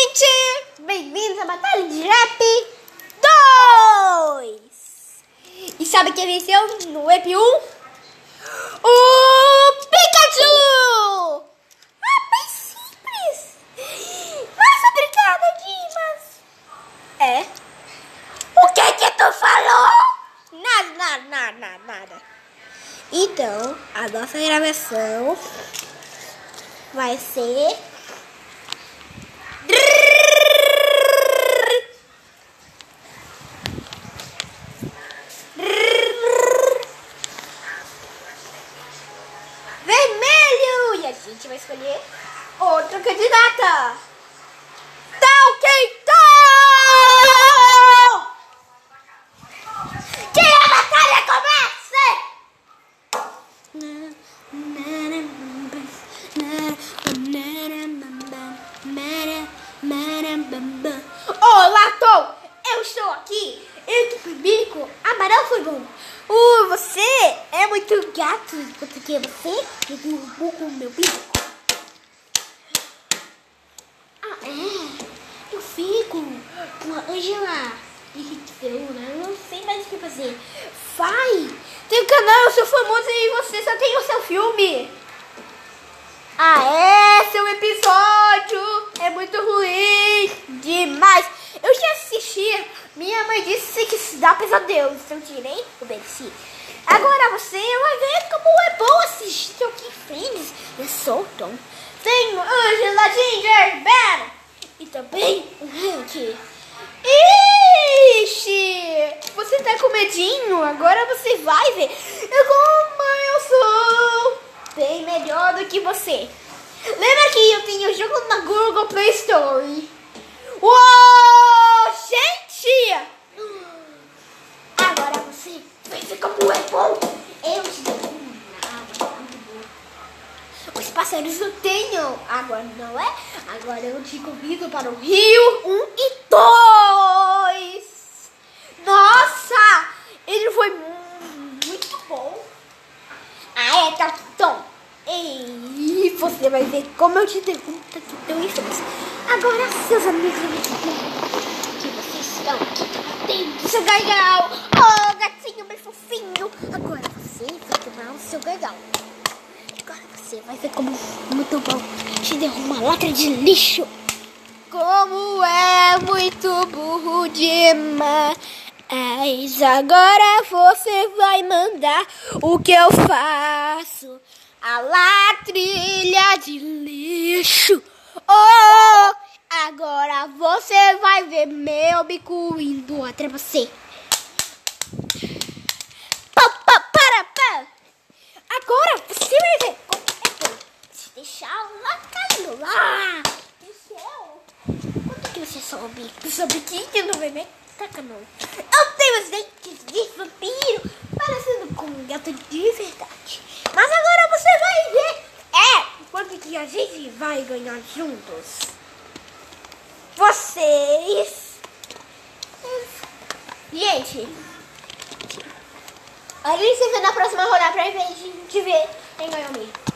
gente! Bem-vindos à Batalha de Rap 2! E sabe quem venceu no EP 1? O Pikachu! Ah, bem simples! Mas obrigada, Dimas! É? O que que tu falou? Nada, nada, nada, nada, nada. Então, a nossa gravação vai ser... Vermelho! E a gente vai escolher outra candidata. Tá ok, é muito gato, porque você derrubou com o meu bico. Ah, é? Eu fico com a Angela né? Eu não sei mais o que fazer. Vai! Tem um canal, eu sou famoso e você só tem o seu filme. Ah, é? Seu episódio é muito ruim demais. Eu já assisti. Minha mãe disse que pesadelo. Se eu tirei, obedeci. Agora você vai ver como é bom assistir seu King Friends. O Tom. Tenho Angela Ginger Ben. E também o Hank. Ixi! Você tá com medinho? Agora você vai ver. Como eu sou bem melhor do que você. Lembra que eu tenho o jogo na Google Play Store? Uou! Gente! Agora você vai ver como é bom. Eu te dou uma água muito boa. Os pássaros não tenham água, não é? Agora eu te convido para o Rio 1 um e 2. Nossa! Ele foi muito bom. Ah, é, Capitão. E você vai ver como eu te derrubo aqui tão infeliz. Agora, seus amigos, que vocês estão tem seu gargal. Oh, gatinho bem fofinho. Agora você vai tomar o seu gargal. Você vai ver como muito bom te derruba uma lata de lixo. Como é muito burro demais. Agora você vai mandar o que eu faço. A latrilha de lixo. Oh, agora você vai ver meu bico indo de você. Pá, pá, para, pá. Agora você vai ver como é bom se deixar lá caindo lá. Do céu. Que? Tu sobe 15 no bebê? Taca não. Eu tenho os dentes de vampiro, parecendo com um gato de verdade. Mas agora você vai ver. É, quanto que a gente vai ganhar juntos. Vocês. Gente. A gente se vê na próxima rodada pra gente ver quem ganhou mesmo.